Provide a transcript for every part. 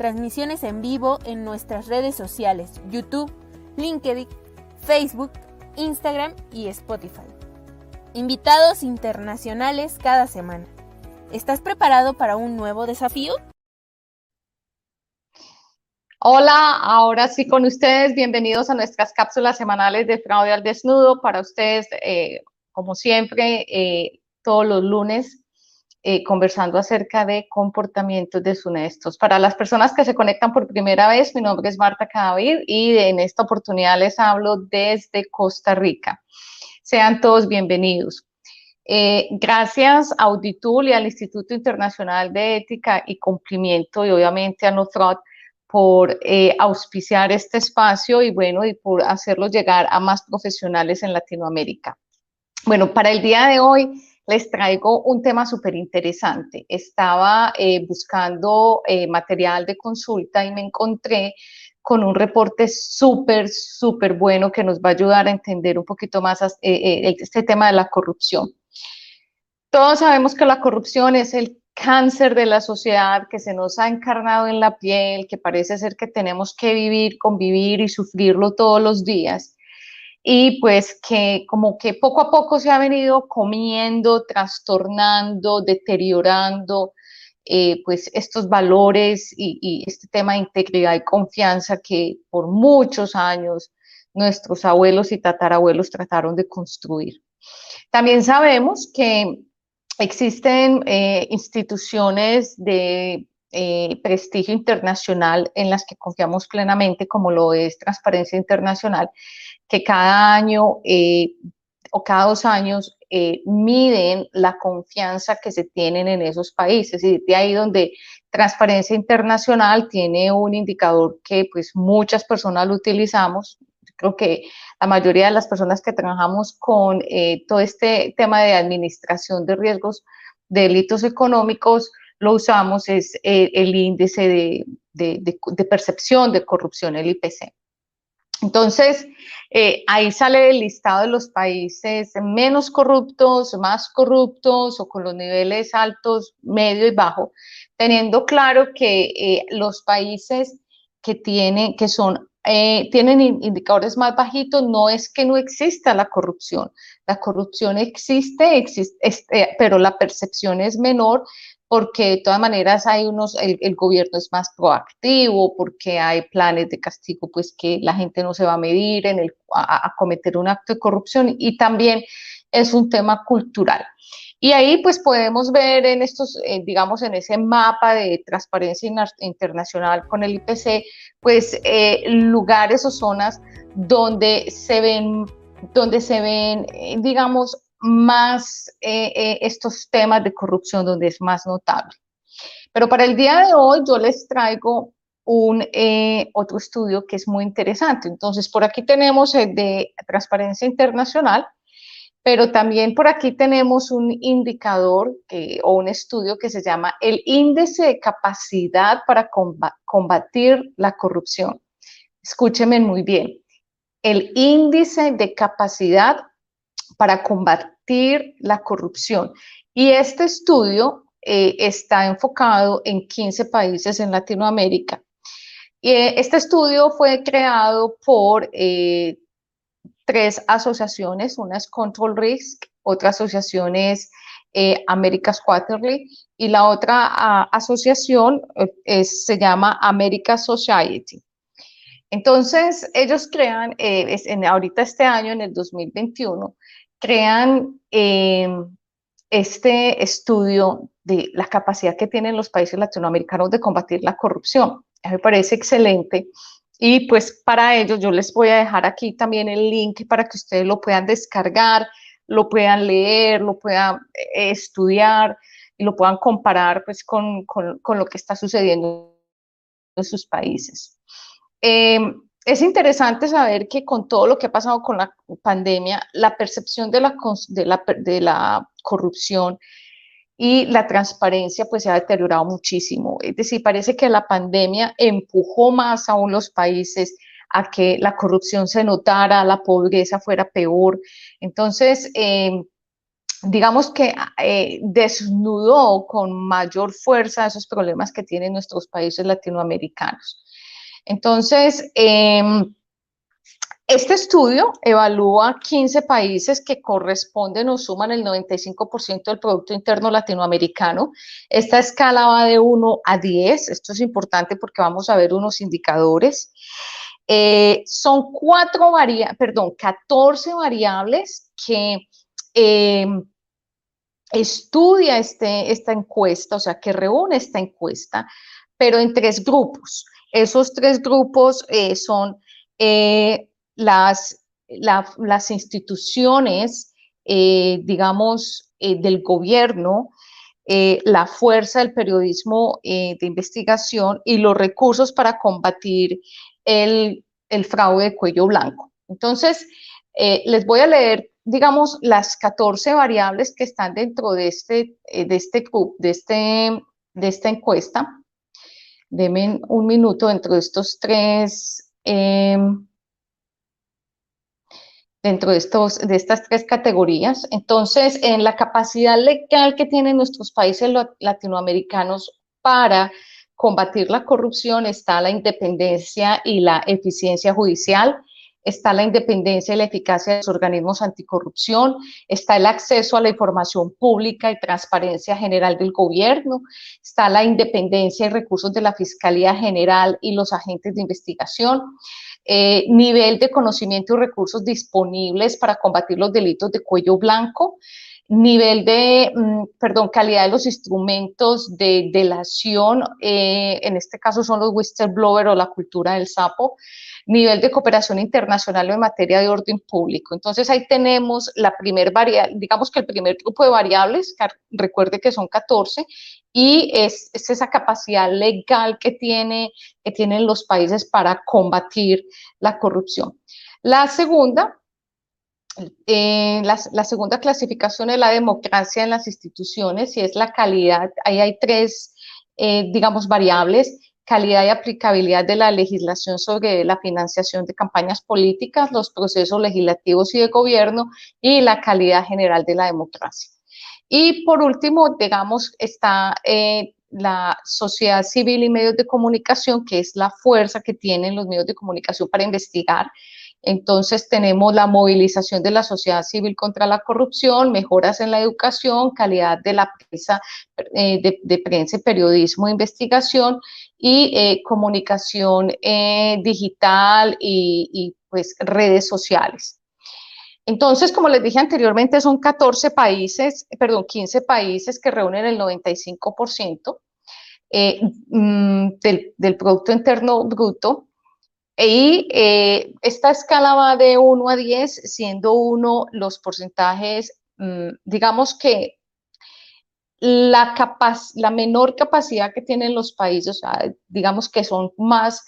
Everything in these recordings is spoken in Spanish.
transmisiones en vivo en nuestras redes sociales, YouTube, LinkedIn, Facebook, Instagram y Spotify. Invitados internacionales cada semana. ¿Estás preparado para un nuevo desafío? Hola, ahora sí con ustedes, bienvenidos a nuestras cápsulas semanales de fraude al desnudo. Para ustedes, eh, como siempre, eh, todos los lunes eh, conversando acerca de comportamientos deshonestos. Para las personas que se conectan por primera vez, mi nombre es Marta Cadavid y en esta oportunidad les hablo desde Costa Rica. Sean todos bienvenidos. Eh, gracias a Auditul y al Instituto Internacional de Ética y Cumplimiento y obviamente a NOTROT por eh, auspiciar este espacio y bueno, y por hacerlo llegar a más profesionales en Latinoamérica. Bueno, para el día de hoy les traigo un tema súper interesante. Estaba eh, buscando eh, material de consulta y me encontré con un reporte súper, súper bueno que nos va a ayudar a entender un poquito más eh, este tema de la corrupción. Todos sabemos que la corrupción es el cáncer de la sociedad que se nos ha encarnado en la piel, que parece ser que tenemos que vivir, convivir y sufrirlo todos los días y pues que como que poco a poco se ha venido comiendo, trastornando, deteriorando eh, pues estos valores y, este tema de integridad y confianza que por muchos años nuestros abuelos y tatarabuelos trataron de construir. También sabemos que existen eh, instituciones de eh, prestigio internacional en las que confiamos plenamente, como lo es Transparencia Internacional, que cada año eh, o cada dos años eh, miden la confianza que se tienen en esos países. Y de ahí donde Transparencia Internacional tiene un indicador que pues muchas personas lo utilizamos. Creo que la mayoría de las personas que trabajamos con eh, todo este tema de administración de riesgos de delitos económicos, lo usamos, es el índice de, de percepción de corrupción, el IPC. Entonces, eh, ahí sale el listado de los países menos corruptos, más corruptos o con los niveles altos, medio y bajo, teniendo claro que eh, los países que, tienen, que son, eh, tienen indicadores más bajitos no es que no exista la corrupción. La corrupción existe, existe pero la percepción es menor porque de todas maneras hay unos, el, gobierno es más proactivo, porque hay planes de castigo, pues que la gente no se va a medir en el, a, cometer un acto de corrupción y también es un tema cultural. Y ahí pues podemos ver en estos, eh, digamos, en ese mapa de transparencia internacional con el IPC, pues eh, lugares o zonas donde se ven, donde se ven, eh, digamos, más eh, eh, estos temas de corrupción donde es más notable. Pero para el día de hoy yo les traigo un eh, otro estudio que es muy interesante. Entonces, por aquí tenemos el de Transparencia Internacional, pero también por aquí tenemos un indicador o un estudio que se llama el Índice de Capacidad para Combatir la Corrupción. Escúchenme muy bien. El Índice de Capacidad para combatir la corrupción. Y este estudio eh, está enfocado en 15 países en Latinoamérica. Eh, este estudio fue creado por eh, tres asociaciones, una es Control Risk, otra asociación es America's Quarterly y la otra ah, asociación se llama America Society. Entonces, ellos crean, en, ahorita este año, en el 2021, crean em, este estudio de la capacidad que tienen los países latinoamericanos de combatir la corrupción. Me parece excelente. Y pues para ello yo les voy a dejar aquí también el link para que ustedes lo puedan descargar, lo puedan leer, lo puedan eh, estudiar y lo puedan comparar pues con, con lo que está sucediendo en sus países. Em, es interesante saber que con todo lo que ha pasado con la pandemia, la percepción de la, de la, de la corrupción y la transparencia pues se ha deteriorado muchísimo. Es decir, parece que la pandemia empujó más aún los países a que la corrupción se notara, la pobreza fuera peor. Entonces, em, digamos que eh, desnudó con mayor fuerza esos problemas que tienen nuestros países latinoamericanos. Entonces, em, este estudio evalúa 15 países que corresponden o suman el 95% del Producto Interno Latinoamericano. Esta escala va de 1 a 10. Esto es importante porque vamos a ver unos indicadores. Eh, son cuatro variables, perdón, 14 variables que em, estudia este, esta encuesta, o sea, que reúne esta encuesta, pero en tres grupos. Esos tres grupos eh, son eh, las, las instituciones, eh, digamos, del gobierno, la fuerza del periodismo de investigación y los recursos para combatir el, el fraude de cuello blanco. Entonces, les voy a leer digamos, las 14 variables que están dentro de este, de este, de este, de esta encuesta. Deme un minuto dentro de estos tres, em, dentro de, estos, de estas tres categorías. Entonces, en la capacidad legal que tienen nuestros países latinoamericanos para combatir la corrupción está la independencia y la eficiencia judicial, está la independencia y la eficacia de los organismos anticorrupción, está el acceso a la información pública y transparencia general del gobierno, está la independencia y recursos de la Fiscalía General y los agentes de investigación, eh, nivel de conocimiento y recursos disponibles para combatir los delitos de cuello blanco, nivel de, mm, perdón, calidad de los instrumentos de delación, eh, en este caso son los whistleblower o la cultura del sapo, nivel de cooperación internacional en materia de orden público. Entonces ahí tenemos la primer variable, digamos que el primer grupo de variables, recuerde que son 14, y es, esa capacidad legal que, tiene, que tienen los países para combatir la corrupción. La segunda, eh, la, segunda clasificación es la democracia en las instituciones y es la calidad. Ahí hay tres, eh, digamos, variables calidad y aplicabilidad de la legislación sobre la financiación de campañas políticas, los procesos legislativos y de gobierno y la calidad general de la democracia. Y por último, digamos, está eh, la sociedad civil y medios de comunicación, que es la fuerza que tienen los medios de comunicación para investigar entonces tenemos la movilización de la sociedad civil contra la corrupción, mejoras en la educación, calidad de la prensa, eh, de, prensa periodismo investigación y eh, comunicación eh, digital y, pues redes sociales. Entonces, como les dije anteriormente, son 14 países, perdón, 15 países que reúnen el 95% mm, del, del Producto Interno Bruto y eh, esta escala va de 1 a 10, siendo 1 los porcentajes, mm, digamos que la, menor capacidad que tienen los países, digamos que son más,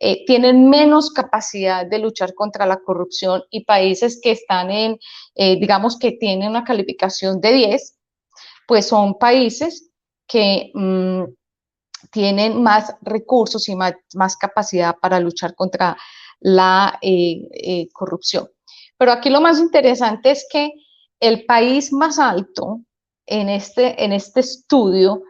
eh, tienen menos capacidad de luchar contra la corrupción y países que están en, eh, digamos que tienen una calificación de 10, pues son países que... Mm, tienen más recursos y más, capacidad para luchar contra la eh, eh, corrupción. Pero aquí lo más interesante es que el país más alto en este, en este estudio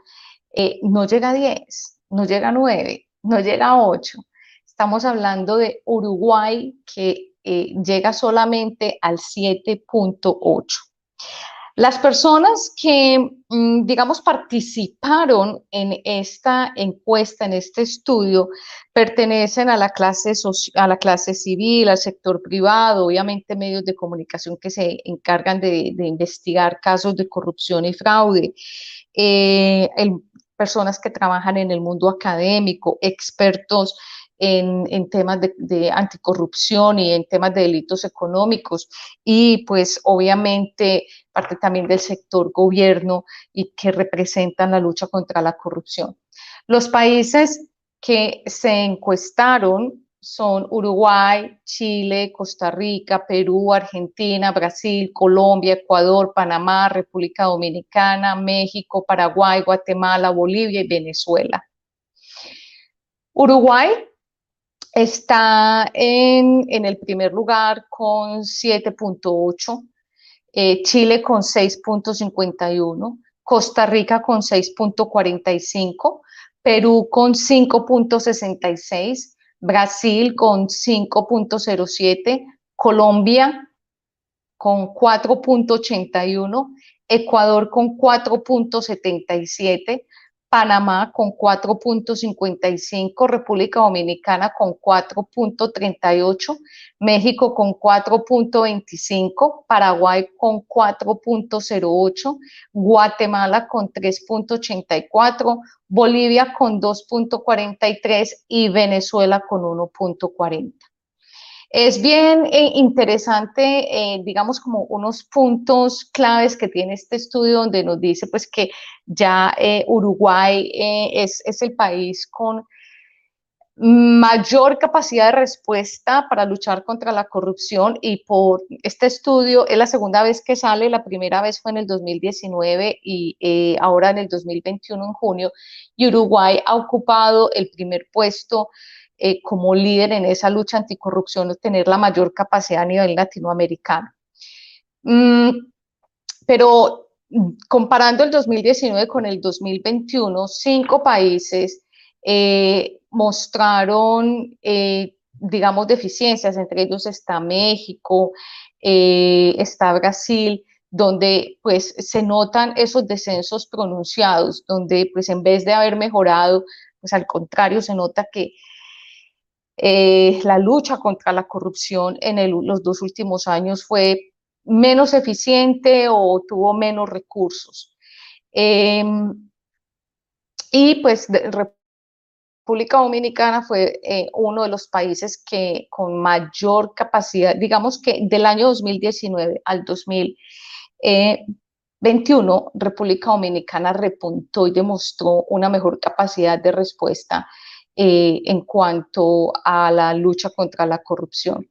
eh, no llega a 10, no llega a 9, no llega a 8. Estamos hablando de Uruguay que llega solamente al 7.8. Las personas que, mm, digamos, participaron en esta encuesta, en este estudio, pertenecen a la clase, a la clase civil, al sector privado, obviamente medios de comunicación que se encargan de, investigar casos de corrupción y fraude, eh, personas que trabajan en el mundo académico, expertos en, temas de, anticorrupción y en temas de delitos económicos y pues obviamente parte también del sector gobierno y que representan la lucha contra la corrupción. Los países que se encuestaron son Uruguay, Chile, Costa Rica, Perú, Argentina, Brasil, Colombia, Ecuador, Panamá, República Dominicana, México, Paraguay, Guatemala, Bolivia y Venezuela. Uruguay está en, el primer lugar con 7.8, eh, Chile con 6.51, Costa Rica con 6.45, Perú con 5.66, Brasil con 5.07, Colombia con 4.81, Ecuador con 4.77, Panamá con 4.55, República Dominicana con 4.38, México con 4.25, Paraguay con 4.08, Guatemala con 3.84, Bolivia con 2.43 y Venezuela con 1.40. Es bien eh, interesante, eh, digamos, como unos puntos claves que tiene este estudio donde nos dice pues que ya eh, Uruguay es, es el país con mayor capacidad de respuesta para luchar contra la corrupción y por este estudio es la segunda vez que sale, la primera vez fue en el 2019 y ahora en el 2021 en junio y Uruguay ha ocupado el primer puesto eh, como líder en esa lucha anticorrupción, tener la mayor capacidad a nivel latinoamericano. Mm, pero mm, comparando el 2019 con el 2021, cinco países eh, mostraron, eh, digamos, deficiencias, entre ellos está México, está Brasil, donde pues se notan esos descensos pronunciados, donde pues en vez de haber mejorado, pues al contrario se nota que eh, la lucha contra la corrupción en los dos últimos años fue menos eficiente o tuvo menos recursos. Em, y pues República Dominicana fue eh, uno de los países que con mayor capacidad, digamos que del año 2019 al 2021, República Dominicana repuntó y demostró una mejor capacidad de respuesta eh, en cuanto a la lucha contra la corrupción.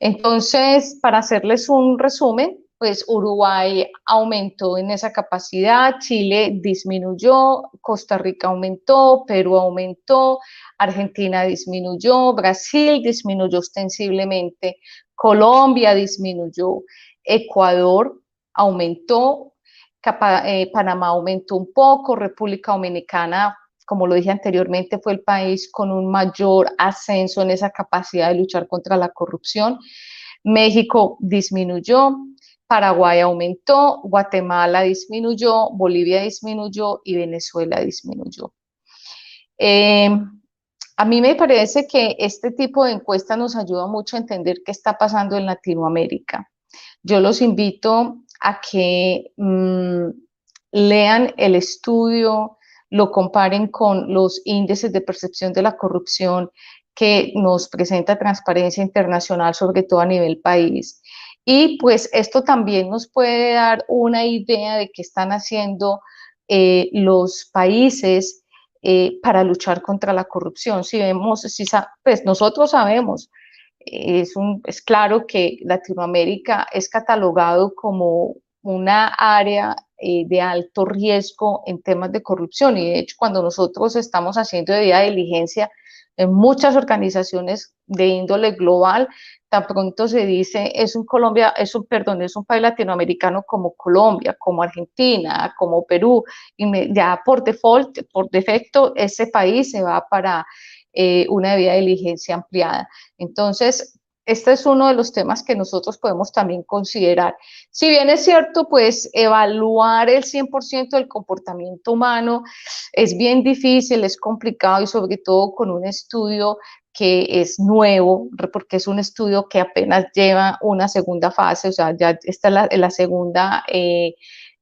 Entonces, para hacerles un resumen, pues Uruguay aumentó en esa capacidad, Chile disminuyó, Costa Rica aumentó, Perú aumentó, Argentina disminuyó, Brasil disminuyó ostensiblemente, Colombia disminuyó, Ecuador aumentó, eh, Panamá aumentó un poco, República Dominicana como lo dije anteriormente, fue el país con un mayor ascenso en esa capacidad de luchar contra la corrupción. México disminuyó, Paraguay aumentó, Guatemala disminuyó, Bolivia disminuyó y Venezuela disminuyó. Eh, a mí me parece que este tipo de encuesta nos ayuda mucho a entender qué está pasando en Latinoamérica. Yo los invito a que mm, lean el estudio lo comparen con los índices de percepción de la corrupción que nos presenta Transparencia Internacional, sobre todo a nivel país. Y pues esto también nos puede dar una idea de qué están haciendo eh, los países eh, para luchar contra la corrupción. Si vemos, si, pues nosotros sabemos, es, un, es claro que Latinoamérica es catalogado como una área eh, de alto riesgo en temas de corrupción. Y de hecho, cuando nosotros estamos haciendo debida diligencia en muchas organizaciones de índole global, tan pronto se dice es un Colombia, es un, perdón, es un país latinoamericano como Colombia, como Argentina, como Perú, y ya por default, por defecto, ese país se va para eh, una debida diligencia ampliada. Entonces, este es uno de los temas que nosotros podemos también considerar. Si bien es cierto, pues evaluar el 100% del comportamiento humano es bien difícil, es complicado y sobre todo con un estudio que es nuevo, porque es un estudio que apenas lleva una segunda fase, o sea, ya está la, la segunda, eh,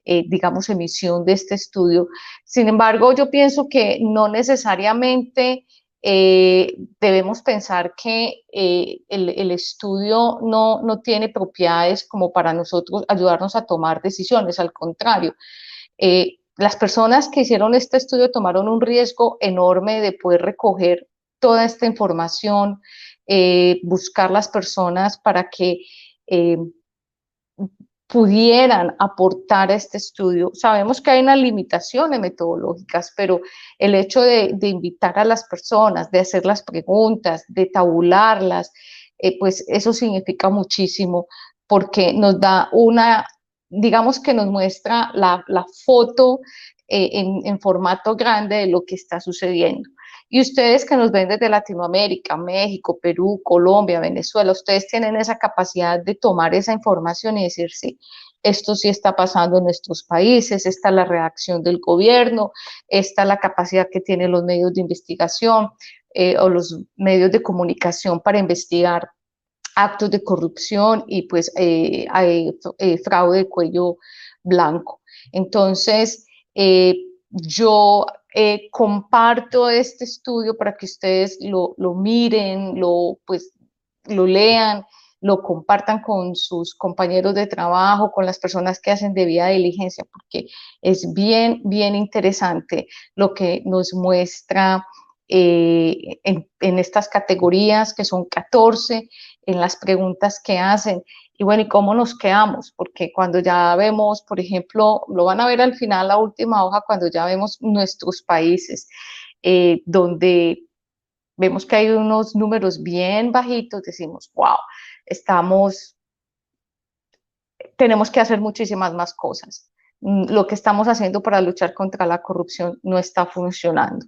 eh, digamos, emisión de este estudio. Sin embargo, yo pienso que no necesariamente eh, debemos pensar que eh, el, estudio no, no, tiene propiedades como para nosotros ayudarnos a tomar decisiones, al contrario. Eh, las personas que hicieron este estudio tomaron un riesgo enorme de poder recoger toda esta información, buscar las personas para que pudieran aportar a este estudio. Sabemos que hay unas limitaciones metodológicas, pero el hecho de, invitar a las personas, de hacer las preguntas, de tabularlas, eh, pues eso significa muchísimo porque nos da una, digamos que nos muestra la, foto eh, en, en formato grande de lo que está sucediendo. Y ustedes que nos ven desde Latinoamérica, México, Perú, Colombia, Venezuela, ustedes tienen esa capacidad de tomar esa información y decir, sí, esto sí está pasando en nuestros países, esta es la reacción del gobierno, esta es la capacidad que tienen los medios de investigación eh, o los medios de comunicación para investigar actos de corrupción y pues eh, eh, fraude de cuello blanco. Entonces, yo eh, comparto este estudio para que ustedes lo, miren, lo, pues, lo lean, lo compartan con sus compañeros de trabajo, con las personas que hacen debida diligencia, porque es bien, bien interesante lo que nos muestra eh, en, estas categorías, que son 14, en las preguntas que hacen. Y bueno, ¿y cómo nos quedamos? Porque cuando ya vemos, por ejemplo, lo van a ver al final, la última hoja, cuando ya vemos nuestros países, eh, donde vemos que hay unos números bien bajitos, decimos, wow, estamos, tenemos que hacer muchísimas más cosas. Mm, lo que estamos haciendo para luchar contra la corrupción no está funcionando.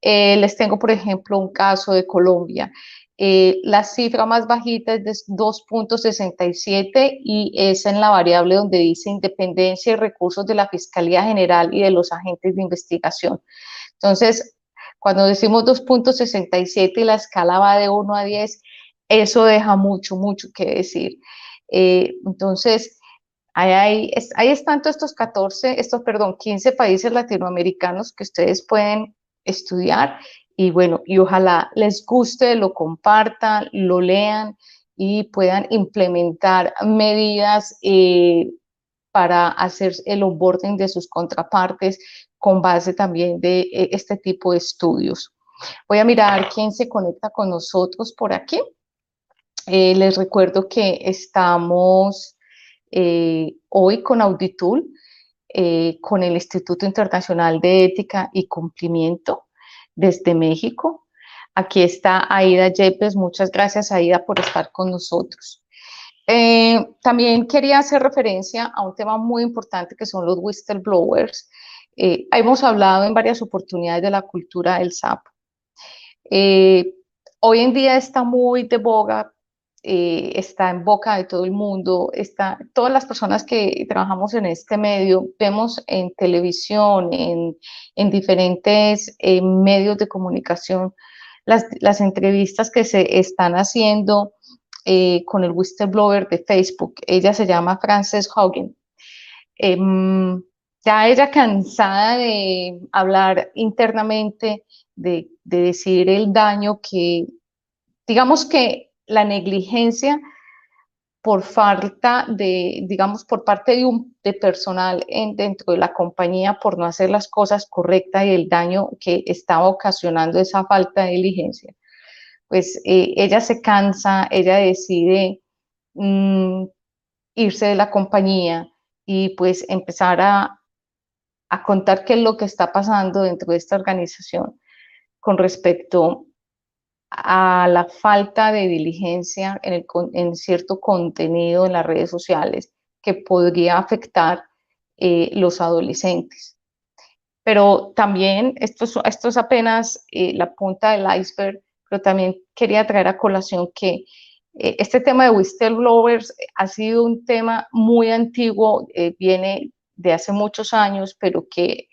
Eh, les tengo, por ejemplo, un caso de Colombia. Eh, la cifra más bajita es de 2.67 y es en la variable donde dice independencia y recursos de la Fiscalía General y de los agentes de investigación. Entonces, cuando decimos 2.67 y la escala va de 1 a 10, eso deja mucho, mucho que decir. Eh, entonces, ahí, ahí, están estos 14, estos, perdón, 15 países latinoamericanos que ustedes pueden estudiar y bueno, y ojalá les guste, lo compartan, lo lean y puedan implementar medidas eh, para hacer el onboarding de sus contrapartes con base también de eh, este tipo de estudios. Voy a mirar quién se conecta con nosotros por aquí. Eh, les recuerdo que estamos hoy con Auditul, con el Instituto Internacional de Ética y Cumplimiento desde México. Aquí está Aida Yepes. Muchas gracias, Aida, por estar con nosotros. Eh, también quería hacer referencia a un tema muy importante que son los whistleblowers. Eh, hemos hablado en varias oportunidades de la cultura del sapo. Eh, hoy en día está muy de boga eh, está en boca de todo el mundo, está, todas las personas que trabajamos en este medio, vemos en televisión, en, en diferentes eh, medios de comunicación, las, las, entrevistas que se están haciendo eh, con el whistleblower de Facebook. Ella se llama Frances Hogan. Em, ya ella cansada de hablar internamente, de, de decir el daño que, digamos que la negligencia por falta de, digamos, por parte de un de personal en, dentro de la compañía por no hacer las cosas correctas y el daño que estaba ocasionando esa falta de diligencia. Pues eh, ella se cansa, ella decide mm, irse de la compañía y pues empezar a, a contar qué es lo que está pasando dentro de esta organización con respecto a la falta de diligencia en, el, en cierto contenido en las redes sociales que podría afectar eh, los adolescentes. Pero también, esto es, apenas eh, la punta del iceberg, pero también quería traer a colación que eh, este tema de whistleblowers ha sido un tema muy antiguo, viene de hace muchos años, pero que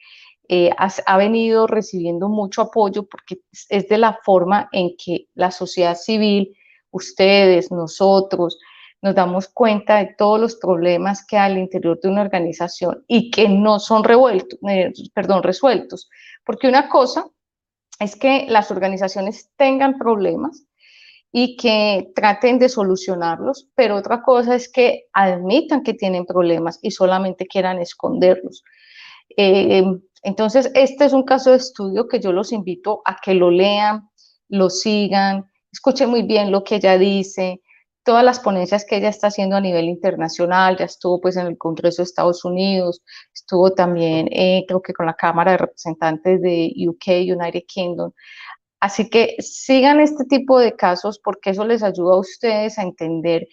eh, ha, venido recibiendo mucho apoyo porque es de la forma en que la sociedad civil, ustedes, nosotros, nos damos cuenta de todos los problemas que hay al interior de una organización y que no son revueltos, eh, perdón, resueltos. Porque una cosa es que las organizaciones tengan problemas y que traten de solucionarlos, pero otra cosa es que admitan que tienen problemas y solamente quieran esconderlos. Eh, entonces, este es un caso de estudio que yo los invito a que lo lean, lo sigan, escuche muy bien lo que ella dice, todas las ponencias que ella está haciendo a nivel internacional, ya estuvo pues en el Congreso de Estados Unidos, estuvo también eh, creo que con la Cámara de Representantes de UK, United Kingdom. Así que sigan este tipo de casos porque eso les ayuda a ustedes a entender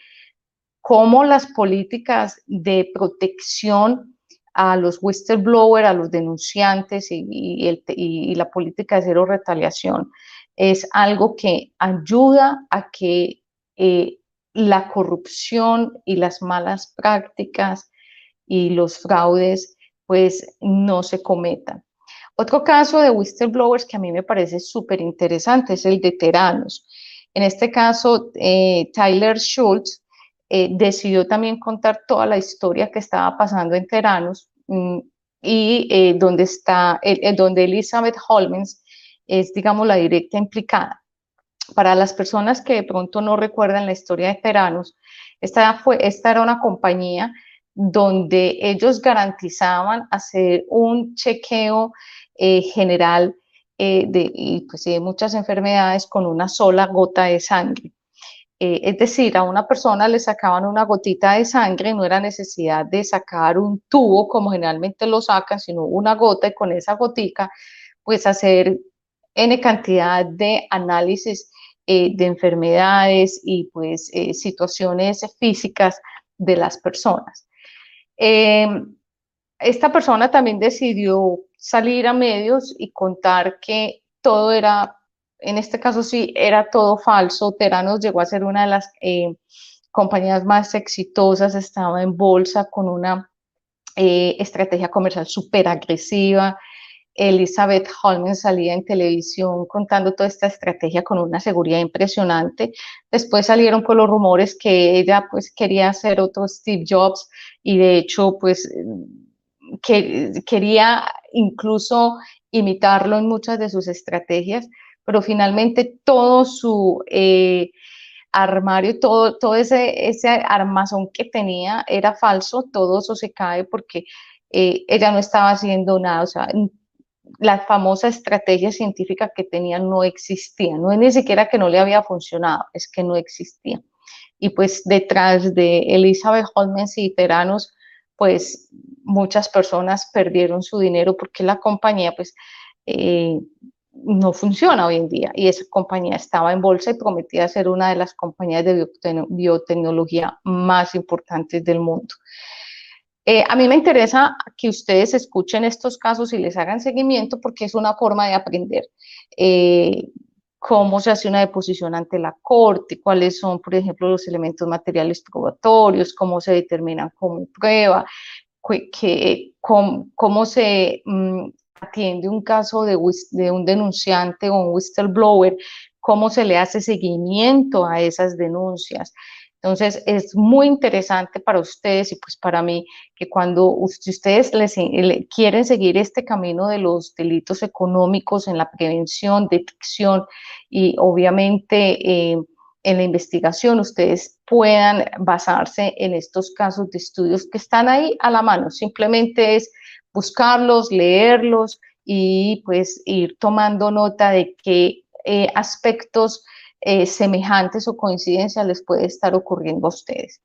cómo las políticas de protección a los whistleblowers, a los denunciantes y, la política de cero retaliación es algo que ayuda a que eh, la corrupción y las malas prácticas y los fraudes pues no se cometan. Otro caso de whistleblowers que a mí me parece súper interesante es el de Teranos. En este caso, eh, Tyler Schultz eh, decidió también contar toda la historia que estaba pasando en Teranos mm, y eh, donde está, eh, donde Elizabeth Holmens es, digamos, la directa implicada. Para las personas que de pronto no recuerdan la historia de Teranos, esta, fue, esta era una compañía donde ellos garantizaban hacer un chequeo general de, pues, de muchas enfermedades con una sola gota de sangre. Eh, es decir, a una persona le sacaban una gotita de sangre, no era necesidad de sacar un tubo como generalmente lo sacan, sino una gota y con esa gotica, pues hacer N cantidad de análisis eh, de enfermedades y pues eh, situaciones físicas de las personas. Em, esta persona también decidió salir a medios y contar que todo era en este caso sí era todo falso. Teranos llegó a ser una de las eh, compañías más exitosas, estaba en bolsa con una eh, estrategia comercial súper agresiva. Elizabeth Holmes salía en televisión contando toda esta estrategia con una seguridad impresionante. Después salieron con los rumores que ella pues quería hacer otro Steve Jobs y de hecho pues que, quería incluso imitarlo en muchas de sus estrategias pero finalmente todo su eh, armario, todo, todo ese, ese armazón que tenía era falso, todo eso se cae porque eh, ella no estaba haciendo nada, o sea, la famosa estrategia científica que tenía no existía, no es ni siquiera que no le había funcionado, es que no existía. Y pues detrás de Elizabeth Holmes y Teranos, pues muchas personas perdieron su dinero porque la compañía pues eh, no funciona hoy en día y esa compañía estaba en bolsa y prometía ser una de las compañías de biotecnología más importantes del mundo. Eh, a mí me interesa que ustedes escuchen estos casos y les hagan seguimiento porque es una forma de aprender eh, cómo se hace una deposición ante la corte, cuáles son, por ejemplo, los elementos materiales probatorios, cómo se determinan como prueba, que, cómo, cómo, se mm, atiende un caso de, un denunciante o un whistleblower, cómo se le hace seguimiento a esas denuncias. Entonces, es muy interesante para ustedes y pues para mí que cuando ustedes quieren seguir este camino de los delitos económicos en la prevención, detección y obviamente eh, en la investigación, ustedes puedan basarse en estos casos de estudios que están ahí a la mano. Simplemente es buscarlos, leerlos y pues ir tomando nota de qué eh, aspectos eh, semejantes o coincidencias les puede estar ocurriendo a ustedes.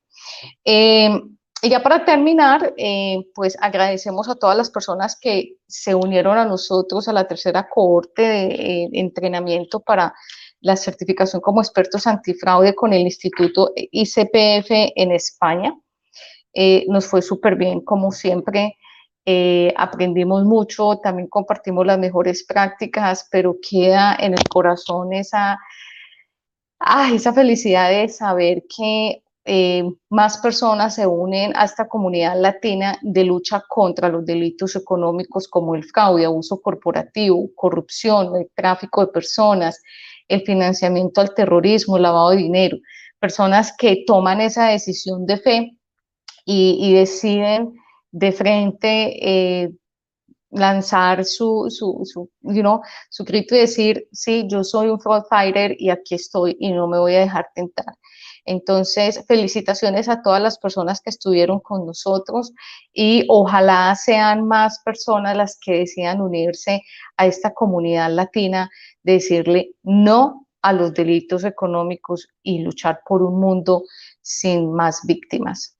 Em, y ya para terminar, eh, pues agradecemos a todas las personas que se unieron a nosotros a la tercera cohorte de entrenamiento para la certificación como expertos antifraude con el Instituto ICPF en España. nos fue súper bien, como siempre, eh, aprendimos mucho, también compartimos las mejores prácticas, pero queda en el corazón esa, ah, esa felicidad de saber que eh, más personas se unen a esta comunidad latina de lucha contra los delitos económicos como el fraude, abuso corporativo, corrupción, el tráfico de personas, el financiamiento al terrorismo, el lavado de dinero. Personas que toman esa decisión de fe y, y deciden de frente, eh, lanzar su, su, su, su grito y decir, sí, yo soy un fraud y aquí estoy y no me voy a dejar tentar. Entonces, felicitaciones a todas las personas que estuvieron con nosotros y ojalá sean más personas las que decidan unirse a esta comunidad latina, decirle no a los delitos económicos y luchar por un mundo sin más víctimas.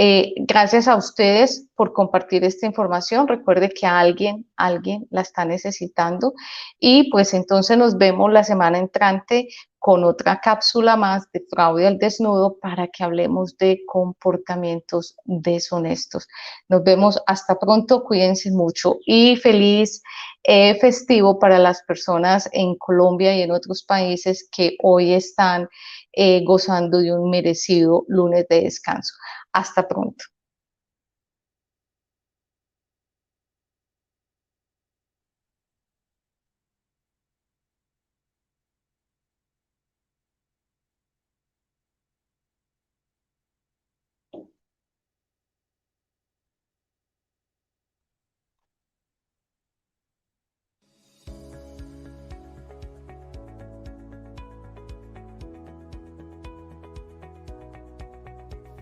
Eh, gracias a ustedes por compartir esta información. Recuerde que alguien, alguien la está necesitando. Y pues entonces nos vemos la semana entrante con otra cápsula más de fraude al desnudo para que hablemos de comportamientos deshonestos. Nos vemos hasta pronto, cuídense mucho y feliz eh, festivo para las personas en Colombia y en otros países que hoy están eh, gozando de un merecido lunes de descanso. Hasta pronto.